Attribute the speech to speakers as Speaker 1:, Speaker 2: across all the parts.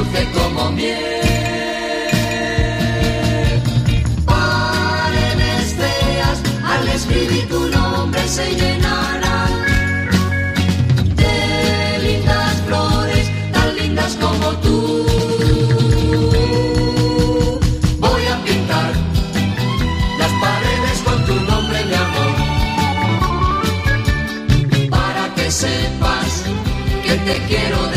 Speaker 1: dulce como miel. Paredes feas, al escribir tu nombre se llenarán de lindas flores, tan lindas como tú. Voy a pintar las paredes con tu nombre, mi amor, para que sepas que te quiero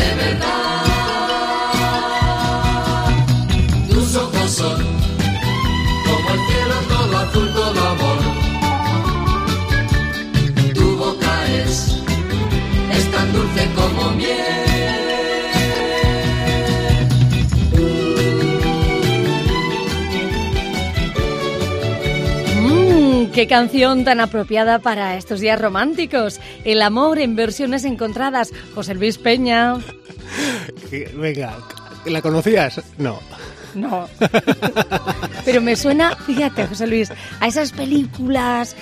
Speaker 2: qué canción tan apropiada para estos días románticos. El amor en versiones encontradas. José Luis Peña.
Speaker 3: Venga, ¿la conocías? No.
Speaker 2: No. Pero me suena, fíjate, José Luis, a esas películas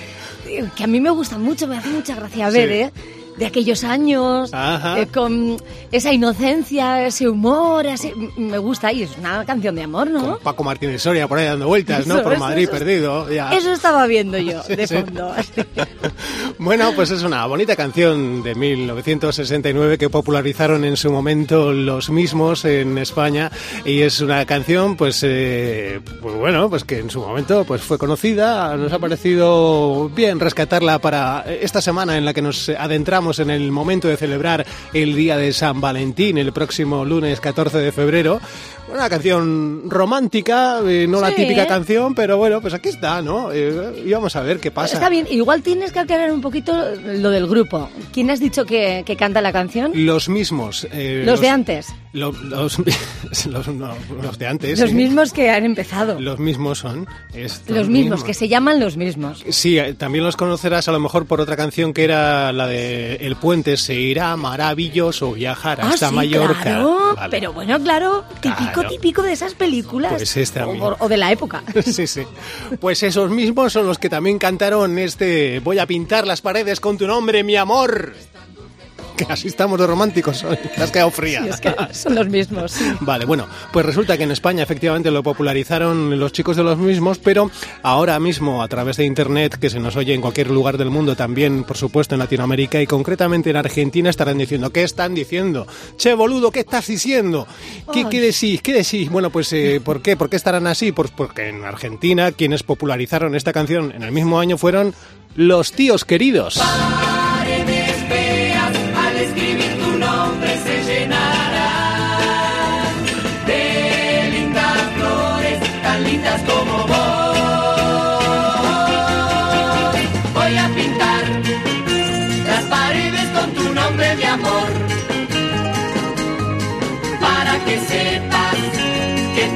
Speaker 2: eh, que a mí me gustan mucho, me hace mucha gracia ver,
Speaker 3: Sí.
Speaker 2: ¿eh? De aquellos años, eh, con esa inocencia, ese humor, así, me gusta. Y es una canción de amor, ¿no?
Speaker 3: Con Paco Martínez Soria por ahí dando vueltas, ¿no?
Speaker 2: Eso,
Speaker 3: Por
Speaker 2: eso,
Speaker 3: Madrid
Speaker 2: eso.
Speaker 3: perdido. ya.
Speaker 2: Eso estaba viendo yo,
Speaker 3: Sí,
Speaker 2: de
Speaker 3: sí.
Speaker 2: fondo.
Speaker 3: Bueno, pues es una bonita canción de 1969 que popularizaron en su momento los mismos en España y es una canción pues, eh, pues bueno, pues que en su momento pues fue conocida, nos ha parecido bien rescatarla para esta semana en la que nos adentramos en el momento de celebrar el Día de San Valentín el próximo lunes 14 de febrero. Una canción romántica, eh, no la
Speaker 2: Sí.
Speaker 3: típica canción, pero bueno, pues aquí está, ¿no? Eh, y vamos a ver qué pasa.
Speaker 2: Está bien, igual tienes que aclarar un poquito lo del grupo. ¿Quién has dicho que, que canta la canción?
Speaker 3: Los mismos. eh,
Speaker 2: Los de antes.
Speaker 3: lo- los, los- no, los de antes.
Speaker 2: Los mismos que han empezado.
Speaker 3: Los mismos son. estos
Speaker 2: Los mismos, que se llaman los mismos.
Speaker 3: Sí, también los conocerás a lo mejor por otra canción que era la de El puente se irá maravilloso viajar hasta
Speaker 2: ah, sí,
Speaker 3: Mallorca.
Speaker 2: claro.
Speaker 3: Vale.
Speaker 2: Pero bueno, claro, típico,
Speaker 3: Claro.
Speaker 2: típico de esas películas.
Speaker 3: Pues esta
Speaker 2: o, o de la época.
Speaker 3: Sí, sí. Pues esos mismos son los que también cantaron este Voy a pintar las paredes con tu nombre, mi amor. Que así estamos de románticos hoy. Te has quedado fría.
Speaker 2: Sí, es que son los mismos. sí.
Speaker 3: Vale, bueno, pues resulta que en España efectivamente lo popularizaron los chicos de los mismos, pero ahora mismo a través de Internet, que se nos oye en cualquier lugar del mundo, también por supuesto en Latinoamérica y concretamente en Argentina, estarán diciendo, ¿qué están diciendo? Che, boludo, ¿qué estás diciendo? ¿Qué, qué decís? ¿Qué decís? Bueno, pues eh, ¿por qué? ¿Por qué estarán así? Pues porque en Argentina quienes popularizaron esta canción en el mismo año fueron los tíos queridos.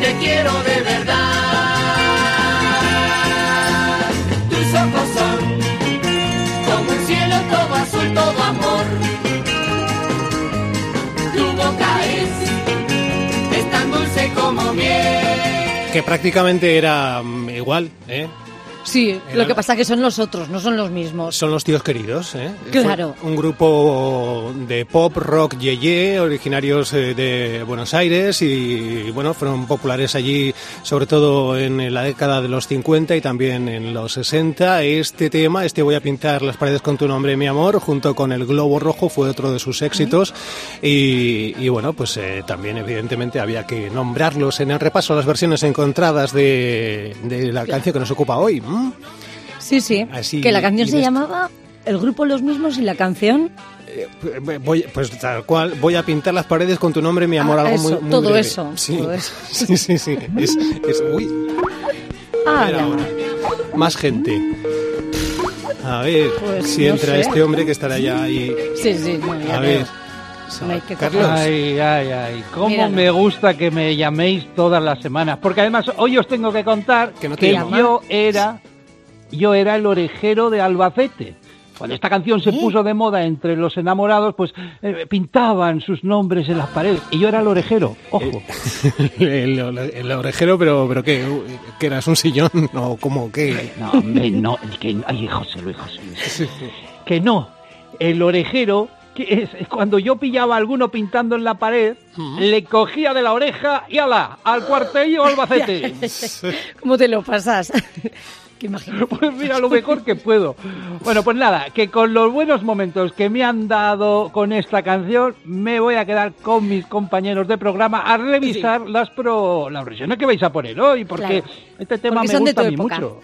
Speaker 1: Te quiero de verdad. Tus ojos son como un cielo todo azul, todo amor. Tu boca es, es tan dulce como miel.
Speaker 3: Que prácticamente era mm, igual, ¿eh?
Speaker 2: Sí,
Speaker 3: Era-
Speaker 2: lo que pasa es que son los otros, no son los mismos.
Speaker 3: Son los tíos queridos, ¿eh?
Speaker 2: Claro.
Speaker 3: Fue un grupo de pop, rock, yeye, originarios eh, de Buenos Aires y, bueno, fueron populares allí, sobre todo en la década de los 50 y también en los 60. Este tema, este Voy a pintar las paredes con tu nombre, mi amor, junto con El Globo Rojo, fue otro de sus éxitos. Y, y, bueno, pues eh, también, evidentemente, había que nombrarlos en el repaso a las versiones encontradas de, de la canción que nos ocupa hoy.
Speaker 2: Sí, sí.
Speaker 3: Así,
Speaker 2: que la canción se llamaba el grupo Los Mismos y la canción.
Speaker 3: Eh, voy, pues tal cual, voy a pintar las paredes con tu nombre, mi amor,
Speaker 2: Ah,
Speaker 3: algo
Speaker 2: eso,
Speaker 3: muy, muy
Speaker 2: todo
Speaker 3: breve.
Speaker 2: eso,
Speaker 3: Sí,
Speaker 2: todo eso.
Speaker 3: sí, sí, sí. Es, es- uy, a ver ahora. Más gente. A ver
Speaker 2: Pues
Speaker 3: si
Speaker 2: no
Speaker 3: entra
Speaker 2: sé.
Speaker 3: este hombre que estará ya ahí.
Speaker 2: Sí, sí, no, ya
Speaker 3: A
Speaker 2: veo. No hay que
Speaker 3: Carlos.
Speaker 4: Ay, ay, ay. Cómo
Speaker 2: Míralo.
Speaker 4: me gusta que me llaméis todas las semanas. Porque además hoy os tengo que contar
Speaker 3: Que no te
Speaker 4: que yo era, yo era el orejero de Albacete. Cuando esta canción se
Speaker 2: ¿Eh?
Speaker 4: puso de moda entre los enamorados, pues eh, pintaban sus nombres en las paredes. Y yo era el orejero, ojo.
Speaker 3: El, el orejero, pero, pero ¿qué? ¿Que eras un sillón? ¿O cómo qué?
Speaker 4: No, hombre, no, el que, ay, José Luis, José Luis. Que no, el orejero, que es, cuando yo pillaba a alguno pintando en la pared, le cogía de la oreja y ala, al cuartello Albacete.
Speaker 2: ¿Cómo te lo pasas? que imagino.
Speaker 4: Pues mira, lo mejor que puedo. Bueno, pues nada, que con los buenos momentos que me han dado con esta canción, me voy a quedar con mis compañeros de programa a revisar las pro, las versiones que vais a poner hoy, porque
Speaker 2: Claro.
Speaker 4: este tema
Speaker 2: Porque
Speaker 4: me gusta a mí
Speaker 2: época.
Speaker 4: mucho.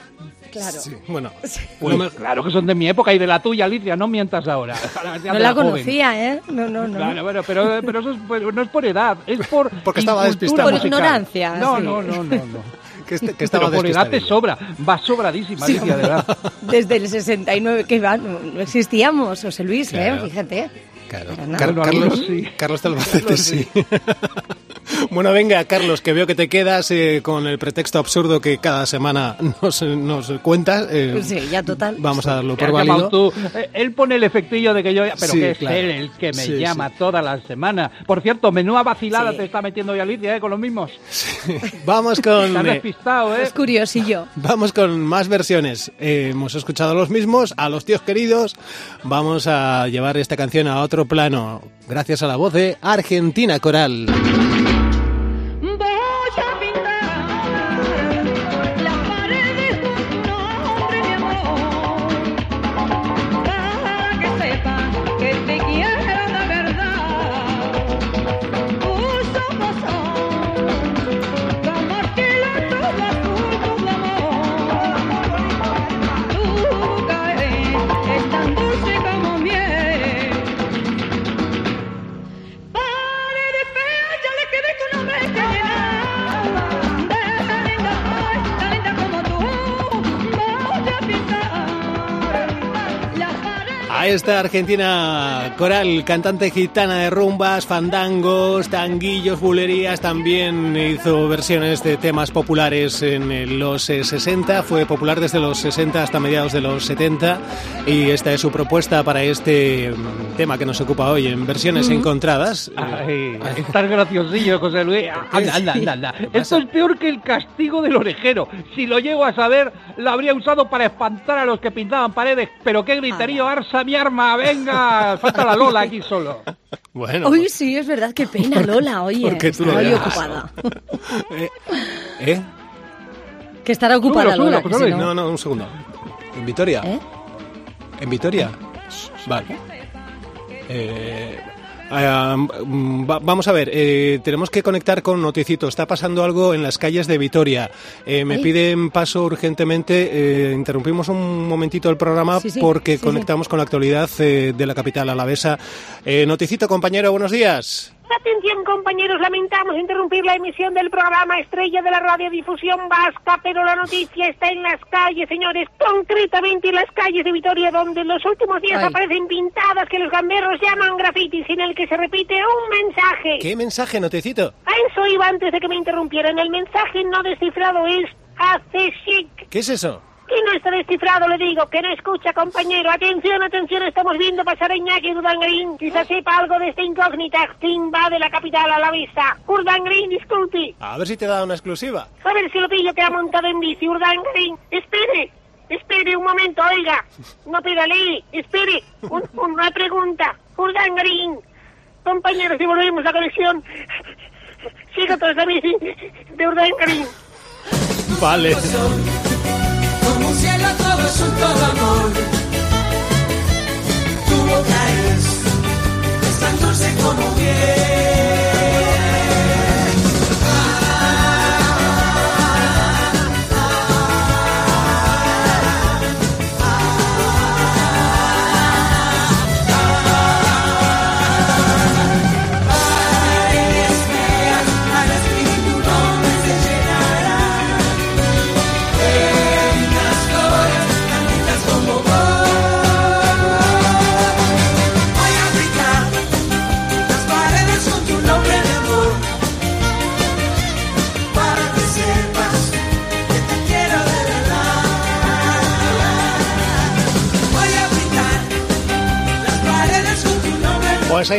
Speaker 2: Claro.
Speaker 3: Sí, bueno.
Speaker 4: Uy,
Speaker 3: me-
Speaker 4: claro que son de mi época y de la tuya, Alicia, no mientas ahora.
Speaker 2: No la conocía, ¿eh? No, no, no.
Speaker 4: Claro, bueno, pero, pero eso es, pues, no es por edad, es por
Speaker 3: Porque estaba despistado.
Speaker 2: Por ignorancia,
Speaker 4: No,
Speaker 2: sí.
Speaker 4: no, no, no, no.
Speaker 3: que, este- que estaba
Speaker 4: Pero por edad te sobra, va sobradísima, Alicia, de verdad.
Speaker 2: Desde el 69, que va, no, no existíamos, José Luis,
Speaker 3: Claro.
Speaker 2: ¿eh? Fíjate.
Speaker 3: Claro. Carlos,
Speaker 4: algunos sí.
Speaker 3: Carlos de Albacete,
Speaker 4: Algunos
Speaker 3: sí. Bueno, venga, Carlos, que veo que te quedas eh, con el pretexto absurdo que cada semana nos, nos cuentas. eh,
Speaker 2: sí, ya total.
Speaker 3: Vamos a darlo
Speaker 4: ¿Qué
Speaker 3: por válido.
Speaker 4: tú? Eh, Él pone el efectillo de que yo... Pero
Speaker 3: Sí,
Speaker 4: que es
Speaker 3: claro.
Speaker 4: él el que me
Speaker 3: Sí,
Speaker 4: llama
Speaker 3: sí.
Speaker 4: todas las semanas. Por cierto, menuda vacilada
Speaker 2: Sí.
Speaker 4: te está metiendo hoy Alicia, ¿eh? Con los mismos.
Speaker 3: Vamos con... eh,
Speaker 4: despistado, ¿eh?
Speaker 2: Es curiosillo.
Speaker 3: Vamos con más versiones. Eh, hemos escuchado los mismos, a los tíos queridos. Vamos a llevar esta canción a otro plano, gracias a la voz de Argentina Coral. Esta Argentina Coral, cantante gitana de rumbas, fandangos, tanguillos, bulerías, también hizo versiones de temas populares en eh, los eh, 60, fue popular desde los 60 hasta mediados de los 70 y esta es su propuesta para este tema que nos ocupa hoy en versiones encontradas.
Speaker 4: Ay, estás graciosillo, José Luis. Anda, anda, anda, anda. Esto es peor que el castigo del orejero. Si lo llego a saber, lo habría usado para espantar a los que pintaban paredes. Pero qué griterío, Arsa, mi arma, venga. Falta la Lola aquí solo.
Speaker 3: Bueno,
Speaker 2: Hoy sí, es verdad, qué pena, Lola, oye.
Speaker 3: Porque tú lo
Speaker 2: hoy ocupada.
Speaker 3: eh, ¿eh?
Speaker 2: Que estará ocupada
Speaker 4: Súbelo,
Speaker 2: Lola,
Speaker 4: súbelo,
Speaker 2: que si no-
Speaker 3: No, no, un segundo. ¿En Vitoria?
Speaker 2: ¿Eh?
Speaker 3: ¿En Vitoria? Vale. Eh, mm, va- vamos a ver, eh, tenemos que conectar con Noticito. Está pasando algo en las calles de Vitoria. Eh, me
Speaker 2: Ay.
Speaker 3: piden paso urgentemente. eh, interrumpimos un momentito el programa
Speaker 2: Sí, sí,
Speaker 3: porque
Speaker 2: sí,
Speaker 3: conectamos con la actualidad eh, de la capital alavesa. Noticito, compañero, buenos días.
Speaker 5: Atención compañeros, lamentamos interrumpir la emisión del programa estrella de la radiodifusión vasca, pero la noticia está en las calles, señores, concretamente en las calles de Vitoria, donde en los últimos días
Speaker 2: Ay.
Speaker 5: aparecen pintadas que los gamberros llaman grafitis, en el que se repite un mensaje.
Speaker 3: ¿Qué mensaje, Noticito?
Speaker 5: A eso iba antes de que me interrumpieran. El mensaje no descifrado es hace chic.
Speaker 3: ¿Qué es eso?
Speaker 5: Que no está descifrado, le digo, que no escucha, compañero. Atención, atención, estamos viendo pasar a Iñaki Urdangarín. Quizás sepa algo de esta incógnita. Timba de la capital a la vista. Urdangarín, disculpe.
Speaker 3: A ver si te da una exclusiva.
Speaker 5: A ver si lo pillo que ha montado en bici, Urdangarín. Espere, espere un momento, oiga. No pedalee, espere. Un- una pregunta. Urdangarín. Compañeros, si volvemos la conexión. Siga tras la bici de Urdangarín.
Speaker 3: Vale.
Speaker 6: Como un cielo todo un todo amor. Tu boca es, es tan dulce como miel.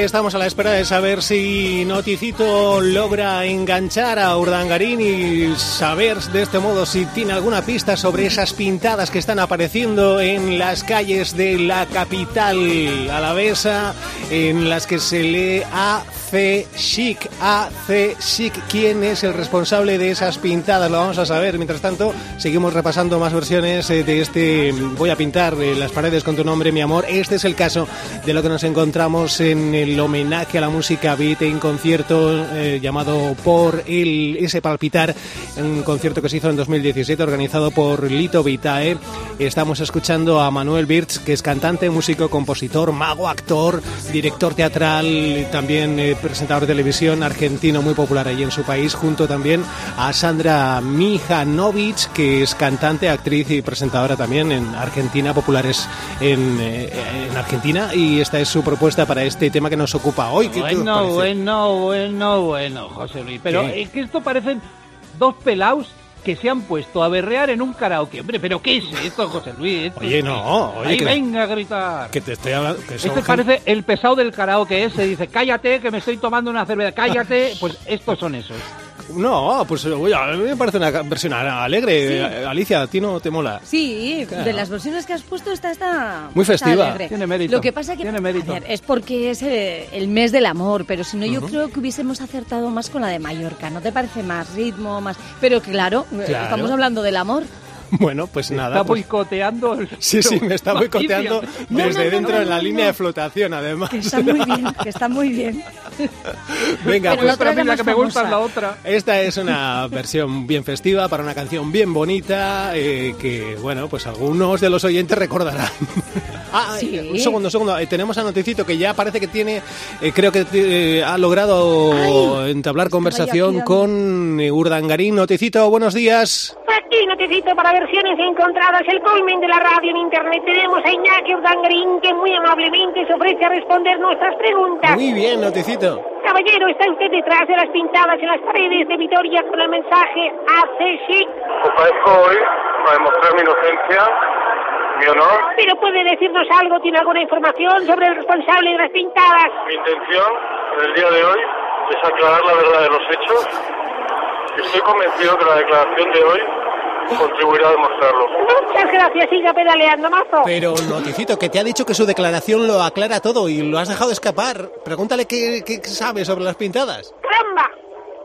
Speaker 3: Estamos a la espera de saber si Noticito logra enganchar a Urdangarín y saber de este modo si tiene alguna pista sobre esas pintadas que están apareciendo en las calles de la capital alavesa, en las que se lee AC Chic. AC Chic, ¿quién es el responsable de esas pintadas? Lo vamos a saber. Mientras tanto, seguimos repasando más versiones eh, de este Voy a pintar eh, las paredes con tu nombre, mi amor. Este es el caso de lo que nos encontramos en el homenaje a la música beat en concierto eh, llamado por el ese palpitar, un concierto que se hizo en 2017 organizado por Lito Vitae. Estamos escuchando a Manuel Birch, que es cantante, músico, compositor, mago, actor, director teatral, también eh, presentador de televisión argentino muy popular allí en su país, junto también a Sandra Mijanovic, que es cantante, actriz y presentadora también en Argentina, populares en, eh, en Argentina, y esta es su propuesta para este tema que nos ocupa hoy. ¿Qué
Speaker 4: Bueno, bueno, bueno, bueno, José Luis. Pero
Speaker 3: ¿Qué?
Speaker 4: es que esto parecen dos pelaos que se han puesto a berrear en un karaoke. Hombre, ¿pero qué es esto, José Luis? Esto-
Speaker 3: Oye, no, oye,
Speaker 4: Ahí
Speaker 3: que-
Speaker 4: venga a gritar.
Speaker 3: Que te estoy hablando. Que
Speaker 4: Este parece el pesado del karaoke ese. Dice, cállate, que me estoy tomando una cerveza. Cállate. Pues estos son esos.
Speaker 3: No, pues oye, a mí me parece una versión alegre. Alicia, ¿a ti no te mola?
Speaker 2: Sí,
Speaker 3: Claro.
Speaker 2: de las versiones que has puesto esta está
Speaker 3: Muy festiva.
Speaker 2: alegre.
Speaker 4: Tiene mérito,
Speaker 2: Lo que pasa que
Speaker 4: tiene mérito.
Speaker 2: a ver, es porque es eh, el mes del amor, pero si no yo creo que hubiésemos acertado más con la de Mallorca. ¿No te parece más ritmo, más? Pero claro, eh,
Speaker 3: Claro.
Speaker 2: estamos hablando del amor.
Speaker 3: Bueno, pues nada.
Speaker 4: Está
Speaker 3: pues-
Speaker 4: boicoteando. el-
Speaker 3: Sí, sí, me está boicoteando
Speaker 2: No,
Speaker 3: desde
Speaker 2: no, no,
Speaker 3: dentro
Speaker 2: no,
Speaker 3: de la
Speaker 2: no,
Speaker 3: línea de flotación, además.
Speaker 2: Que está muy bien, que está muy bien.
Speaker 3: Venga,
Speaker 2: Pero
Speaker 3: pues
Speaker 2: la otra
Speaker 4: la que me gusta es la otra.
Speaker 3: esta es una versión bien festiva para una canción bien bonita eh, que, bueno, pues algunos de los oyentes recordarán. ah,
Speaker 2: Sí.
Speaker 3: un segundo, un segundo. Eh, tenemos a Noticito que ya parece que tiene, eh, creo que eh, ha logrado
Speaker 2: Ay,
Speaker 3: entablar conversación con Urdangarín. Noticito, buenos días.
Speaker 5: Aquí necesito para versiones encontradas el colmen de la radio en internet. Tenemos a Iñaki Urdangarín que muy amablemente se ofrece a responder nuestras preguntas.
Speaker 3: Muy bien, Noticito.
Speaker 5: Caballero, ¿está usted detrás de las pintadas en las paredes de Vitoria con el mensaje AC Chic?
Speaker 7: Comparezco hoy para demostrar mi inocencia, mi honor.
Speaker 5: ¿Pero puede decirnos algo? ¿Tiene alguna información sobre el responsable de las pintadas?
Speaker 7: Mi intención en el día de hoy es aclarar la verdad de los hechos. Estoy convencido que la declaración de hoy contribuirá a demostrarlo.
Speaker 5: Muchas gracias, siga pedaleando, mazo.
Speaker 3: Pero Noticito, que te ha dicho que su declaración lo aclara todo y lo has dejado escapar. Pregúntale qué, qué sabe sobre las pintadas.
Speaker 5: ¡Caramba!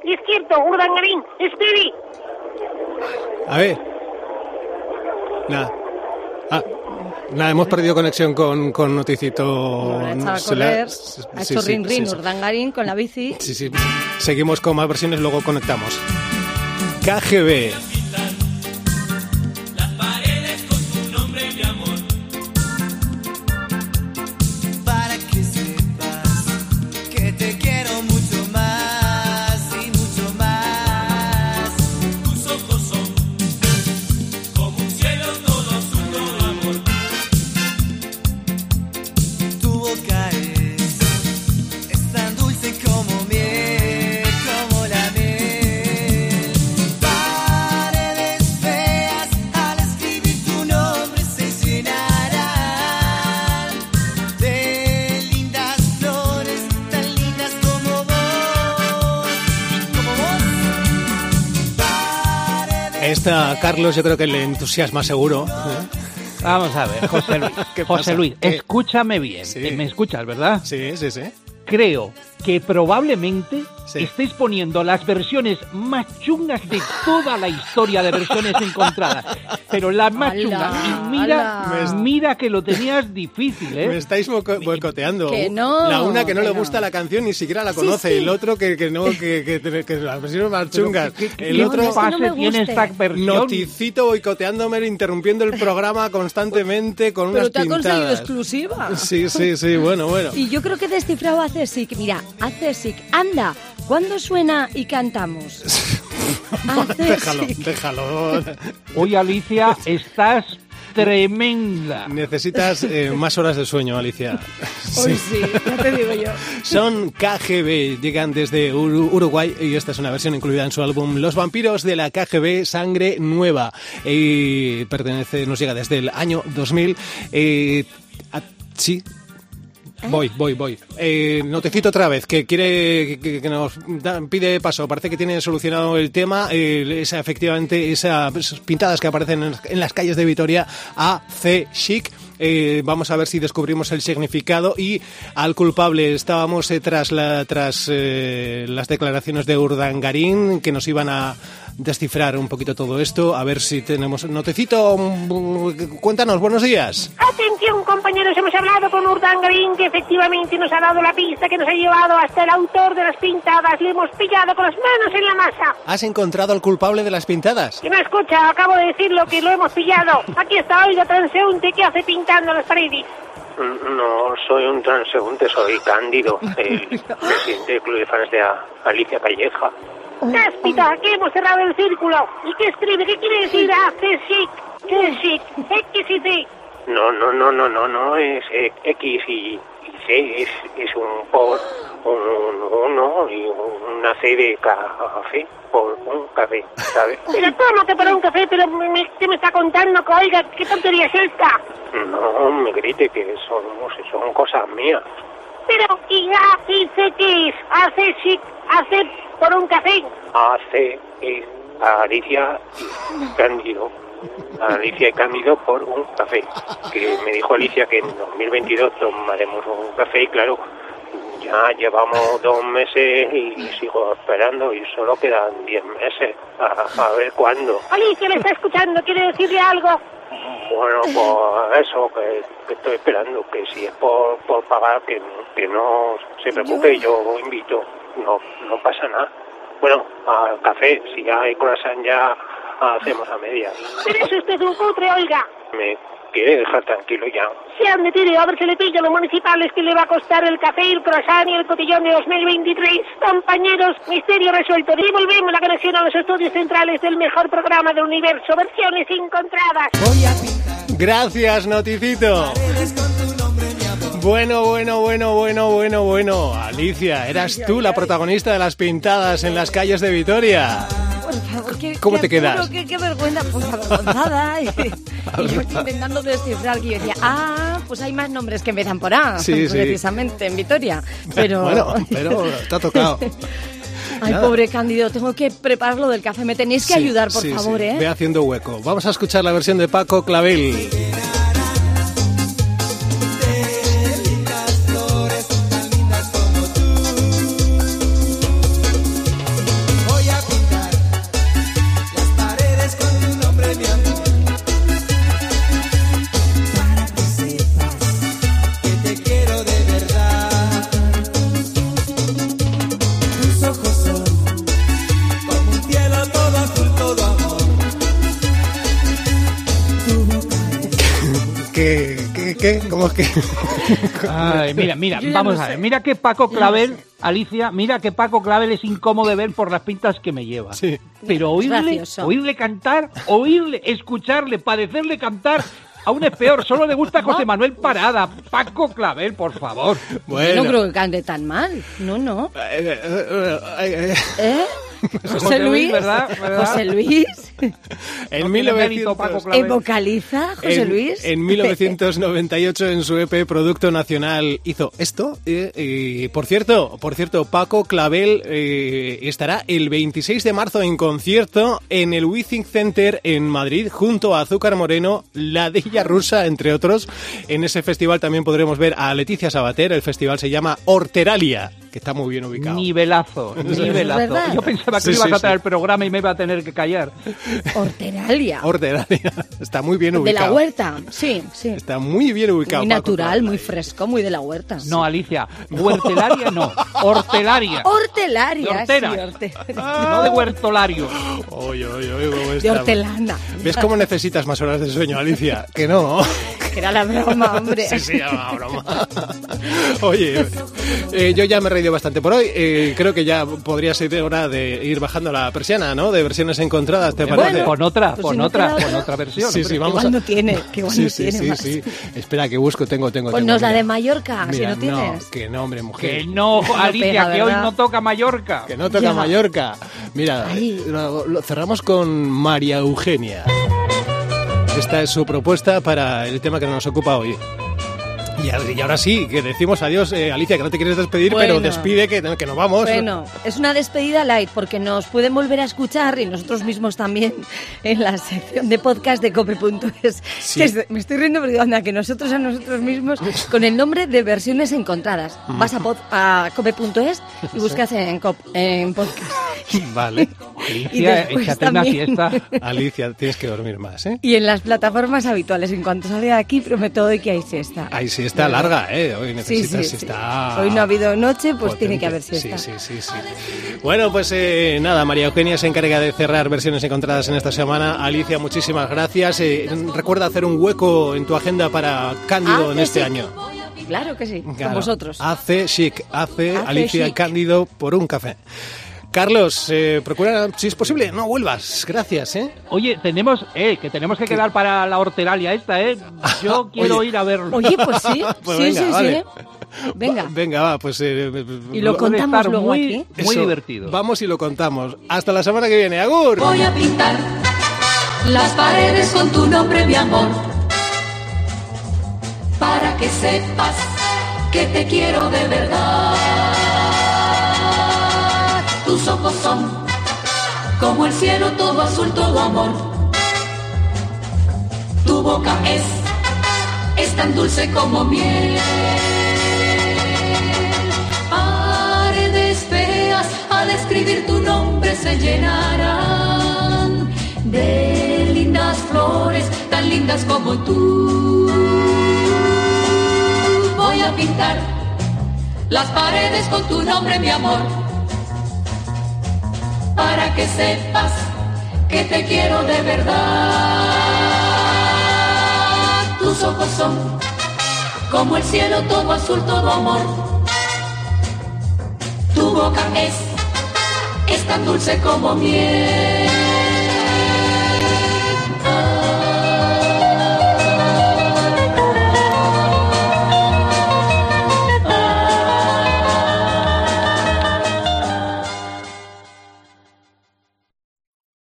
Speaker 5: Izquierdo, Urdangarín, espere.
Speaker 3: A ver. Nada. Ah, nada, hemos perdido conexión con, con Noticito.
Speaker 2: Echaba a correr, ha hecho rin. Urdangarín con la bici.
Speaker 3: Sí, sí. Seguimos con más versiones, luego conectamos. KGB. Esta, Carlos, yo creo que le entusiasma seguro. ¿eh?
Speaker 4: Vamos a ver, José Luis.
Speaker 3: ¿Qué
Speaker 4: José? Luis,
Speaker 3: ¿Qué?
Speaker 4: escúchame bien.
Speaker 3: Sí.
Speaker 4: Me escuchas, ¿verdad?
Speaker 3: Sí, sí, sí.
Speaker 4: Creo que probablemente
Speaker 3: Sí.
Speaker 4: estéis poniendo las versiones más chungas de toda la historia de versiones encontradas. Pero las más
Speaker 2: Ala,
Speaker 4: chungas. Y mira,
Speaker 2: ala.
Speaker 4: mira que lo tenías difícil,
Speaker 3: Me
Speaker 4: ¿eh?
Speaker 3: estáis boico- boicoteando.
Speaker 2: Que no,
Speaker 3: la una que no
Speaker 2: que
Speaker 3: le
Speaker 2: no.
Speaker 3: gusta la canción ni siquiera la conoce.
Speaker 2: sí.
Speaker 3: El otro que, que no, que, que, que las versiones más chungas.
Speaker 4: ¿Qué- qué-
Speaker 3: el
Speaker 4: qué
Speaker 3: otro
Speaker 2: no,
Speaker 4: pase
Speaker 2: no me
Speaker 4: tiene esta versión?
Speaker 3: noticito boicoteándome, interrumpiendo el programa constantemente con
Speaker 2: Pero
Speaker 3: unas
Speaker 2: te ha conseguido
Speaker 3: pintadas.
Speaker 2: exclusiva.
Speaker 3: Sí, sí, sí, bueno, bueno.
Speaker 2: Y yo creo que he descifrado a Cesic. Mira, a Cesic, anda, ¿cuándo suena y cantamos?
Speaker 3: Déjalo, déjalo.
Speaker 4: Hoy, Alicia, estás tremenda.
Speaker 3: Necesitas eh, más horas de sueño, Alicia.
Speaker 2: Hoy sí, ya te digo yo.
Speaker 3: Son KGB, llegan desde Uru- Uruguay y esta es una versión incluida en su álbum Los vampiros de la KGB Sangre Nueva. Y pertenece, nos llega desde el año 2000. Eh, a- sí, Voy, voy, voy. Eh, notecito otra vez, que quiere que, que nos pide paso. Parece que tiene solucionado el tema. eh, esa, efectivamente, esa- esas pintadas que aparecen en, en las calles de Vitoria, AC Chic. Eh, vamos a ver si descubrimos el significado y al culpable estábamos eh, tras, la, tras eh, las declaraciones de Urdangarín que nos iban a descifrar un poquito todo esto. A ver si tenemos notecito. Cuéntanos, buenos días.
Speaker 5: Atención, compañeros, hemos hablado con Urdangarín, que efectivamente nos ha dado la pista que nos ha llevado hasta el autor de las pintadas. Le hemos pillado con las manos en la masa.
Speaker 3: ¿Has encontrado al culpable de las pintadas?
Speaker 5: Que me escucha, acabo de decirlo que lo hemos pillado. Aquí está, oiga, transeúnte, ¿qué hace pintando las paredes?
Speaker 8: No soy un transeúnte, soy Cándido, el presidente del club de fans de A- Alicia Calleja.
Speaker 5: Cáspita, que hemos cerrado el círculo. ¿Y qué escribe? ¿Qué quiere decir chic? ¿Qué chic? X y C.
Speaker 8: No, no, no, no, no, no, es X y, y C, es, es un por, un uno y una C de café, por un café, ¿sabes?
Speaker 5: Pero ¿cómo que para un café? Pero me, ¿qué me está contando? Que, oiga, ¿qué tontería es esta?
Speaker 8: No me grite que son, son cosas mías.
Speaker 5: Pero, ¿y A y C qué es? Hace chic, hace por un café.
Speaker 8: AC es Alicia y Cándido. Alicia y Cándido por un café. Que me dijo Alicia que en 2022 tomaremos un café y claro, ya llevamos dos meses y sigo esperando y solo quedan diez meses. A, a ver cuándo.
Speaker 5: Alicia le está escuchando, ¿quiere decirle algo?
Speaker 8: Bueno, pues eso, que, que estoy esperando, que si es por, por pagar, que, que no se preocupe, yo invito, no, no pasa nada. Bueno, al café, si ya hay croissant ya hacemos a medias.
Speaker 5: Pero es usted un cutre, oiga.
Speaker 8: ¿Me quiere dejar tranquilo ya?
Speaker 5: Se han metido a ver si le pillo a los municipales que le va a costar el café, el croissant y el cotillón de 2023. Compañeros, misterio resuelto. Y volvemos la conexión a los estudios centrales del mejor programa del universo. Versiones encontradas.
Speaker 3: Gracias, Noticito. Bueno, bueno, bueno, bueno, bueno, bueno. Alicia, eras tú la protagonista de las pintadas en las calles de Vitoria.
Speaker 2: Por favor, qué,
Speaker 3: ¿Cómo
Speaker 2: qué
Speaker 3: te quedas?
Speaker 2: apuro, Qué, qué vergüenza, pues avergonzada. Y, y yo intentando descifrar, que yo decía, ah, pues hay más nombres que empiezan por A,
Speaker 3: Sí, sí.
Speaker 2: precisamente, en Vitoria. Pero...
Speaker 3: Bueno, pero te ha tocado.
Speaker 2: Ay,
Speaker 3: nada.
Speaker 2: pobre Cándido, tengo que preparar lo del café. Me tenéis que
Speaker 3: Sí,
Speaker 2: ayudar, por
Speaker 3: sí,
Speaker 2: favor,
Speaker 3: sí.
Speaker 2: ¿eh?
Speaker 3: Ve haciendo hueco. Vamos a escuchar la versión de Paco Clavel. ¿Cómo es que?
Speaker 4: Ay, mira, mira,
Speaker 2: Yo
Speaker 4: vamos
Speaker 2: no
Speaker 4: a
Speaker 2: sé.
Speaker 4: ver. Mira que Paco
Speaker 2: no
Speaker 4: Clavel,
Speaker 2: sé.
Speaker 4: Alicia, mira que Paco Clavel es incómodo de ver por las pintas que me lleva.
Speaker 3: Sí.
Speaker 4: Pero oírle, oírle cantar, oírle, escucharle, padecerle cantar, aún es peor. Solo le gusta José Manuel Parada. Paco Clavel, por favor.
Speaker 2: Yo
Speaker 3: Bueno.
Speaker 2: no creo que cante tan mal. No, no.
Speaker 3: Eh, eh, eh, ¿Eh?
Speaker 2: José Luis.
Speaker 4: ¿verdad? ¿verdad?
Speaker 2: José Luis.
Speaker 3: En
Speaker 4: No tiene mérito,
Speaker 3: 1900
Speaker 4: Paco
Speaker 2: ¿Eh,
Speaker 4: Clavel.
Speaker 2: vocaliza José
Speaker 3: en,
Speaker 2: Luis?
Speaker 3: en 1998 en su EP Producto Nacional hizo esto. eh, y por cierto, por cierto, Paco Clavel eh, estará el 26 de marzo en concierto en el Withing Center en Madrid junto a Azúcar Moreno, La Dilla Rusa, entre otros. En ese festival también podremos ver a Leticia Sabater. El festival se llama Horteralia, que está muy bien ubicado.
Speaker 4: Nivelazo, nivelazo. Yo pensaba que
Speaker 3: Sí,
Speaker 4: me ibas
Speaker 3: sí,
Speaker 4: a traer
Speaker 3: sí.
Speaker 4: el programa y me iba a tener que callar.
Speaker 2: Horteralia.
Speaker 3: Horteralia. Está muy bien
Speaker 2: De
Speaker 3: ubicado.
Speaker 2: la huerta. Sí, sí.
Speaker 3: Está muy bien ubicado.
Speaker 2: Muy natural, muy fresco, muy de la huerta.
Speaker 4: No, Alicia, huertelaria no, hortelaria.
Speaker 2: Hortelaria,
Speaker 4: De hortera.
Speaker 2: sí, horte-
Speaker 4: No de huertolario.
Speaker 3: Oye, oye, oye, cómo
Speaker 2: de hortelana.
Speaker 3: ¿Ves cómo necesitas más horas de sueño, Alicia? Que no.
Speaker 2: Que era la broma, hombre.
Speaker 3: Sí, sí, era broma. Oye, eh, yo ya me reído bastante por hoy. Eh, creo que ya podría ser hora de ir bajando la persiana, ¿no? De versiones encontradas, ¿te parece?
Speaker 2: Bueno,
Speaker 4: Con otra,
Speaker 2: Pues
Speaker 4: con
Speaker 2: si no
Speaker 4: otra,
Speaker 2: queda
Speaker 4: con
Speaker 2: otra.
Speaker 4: versión.
Speaker 3: Sí, sí, vamos a...
Speaker 2: no tiene, que igual
Speaker 3: sí,
Speaker 2: no
Speaker 3: sí,
Speaker 2: tiene
Speaker 3: sí,
Speaker 2: más.
Speaker 3: sí. Espera, que busco, tengo, tengo,
Speaker 2: Pues
Speaker 3: tengo.
Speaker 2: nos la
Speaker 3: mira.
Speaker 2: de Mallorca, si
Speaker 3: Mira,
Speaker 2: no tienes.
Speaker 3: que no, hombre, mujer.
Speaker 4: Que no, Alicia,
Speaker 2: pega,
Speaker 4: que hoy no toca Mallorca.
Speaker 3: Que no toca
Speaker 2: Ya.
Speaker 3: Mallorca. Mira, lo, lo cerramos con María Eugenia. Esta es su propuesta para el tema que nos ocupa hoy. Y, ahora sí, que decimos adiós, eh, Alicia, que no te quieres despedir,
Speaker 2: Bueno.
Speaker 3: pero despide, que, que nos vamos.
Speaker 2: Bueno, es una despedida light porque nos pueden volver a escuchar y nosotros mismos también en la sección de podcast de cope.es.
Speaker 3: Sí.
Speaker 2: Me estoy riendo porque anda que nosotros a nosotros mismos con el nombre de versiones encontradas. Vas a, pod- a cope.es y buscas en, en podcast.
Speaker 3: Vale.
Speaker 4: Alicia,
Speaker 2: después
Speaker 4: échate una fiesta.
Speaker 3: Alicia, tienes que dormir más, ¿eh?
Speaker 2: Y en las plataformas habituales. En cuanto salga de aquí, prometo hoy que hay siesta.
Speaker 3: Ahí sí está larga, ¿eh? Hoy
Speaker 2: Sí,
Speaker 3: necesitas
Speaker 2: sí, sí.
Speaker 3: siesta
Speaker 2: Hoy no ha habido noche, pues
Speaker 3: potente.
Speaker 2: tiene que haber siesta.
Speaker 3: Sí, sí, sí, sí. Bueno, pues eh, nada, María Eugenia se encarga de cerrar versiones encontradas en esta semana. Alicia, muchísimas gracias. Eh, recuerda hacer un hueco en tu agenda para Cándido
Speaker 2: Ah,
Speaker 3: en este
Speaker 2: sí.
Speaker 3: año.
Speaker 2: Claro que sí,
Speaker 3: Claro.
Speaker 2: con vosotros.
Speaker 3: Hace chic, hace,
Speaker 2: Hace
Speaker 3: Alicia
Speaker 2: chic.
Speaker 3: Cándido por un café. Carlos, eh, procura, si es posible, no vuelvas. Gracias, ¿eh?
Speaker 4: Oye, tenemos, eh, que tenemos que quedar para la horteralia esta, eh. Yo quiero
Speaker 3: Oye.
Speaker 4: ir a verlo.
Speaker 2: Oye, pues sí,
Speaker 3: Pues
Speaker 2: sí,
Speaker 3: venga,
Speaker 2: sí,
Speaker 3: vale.
Speaker 2: sí. Venga.
Speaker 3: Va- venga, va, pues... eh,
Speaker 2: Y lo contamos luego
Speaker 4: muy,
Speaker 2: aquí.
Speaker 4: muy
Speaker 3: eso,
Speaker 4: divertido.
Speaker 3: Vamos y lo contamos. Hasta la semana que viene. ¡Agur!
Speaker 1: Voy a pintar las paredes con tu nombre, mi amor, para que sepas que te quiero de verdad. Tus ojos son como el cielo, todo azul, todo amor. Tu boca es, es tan dulce como miel. Paredes feas al escribir tu nombre se llenarán de lindas flores, tan lindas como tú. Voy a pintar las paredes con tu nombre, mi amor, para que sepas que te quiero de verdad. Tus ojos son como el cielo, todo azul, todo amor. Tu boca es, es tan dulce como miel.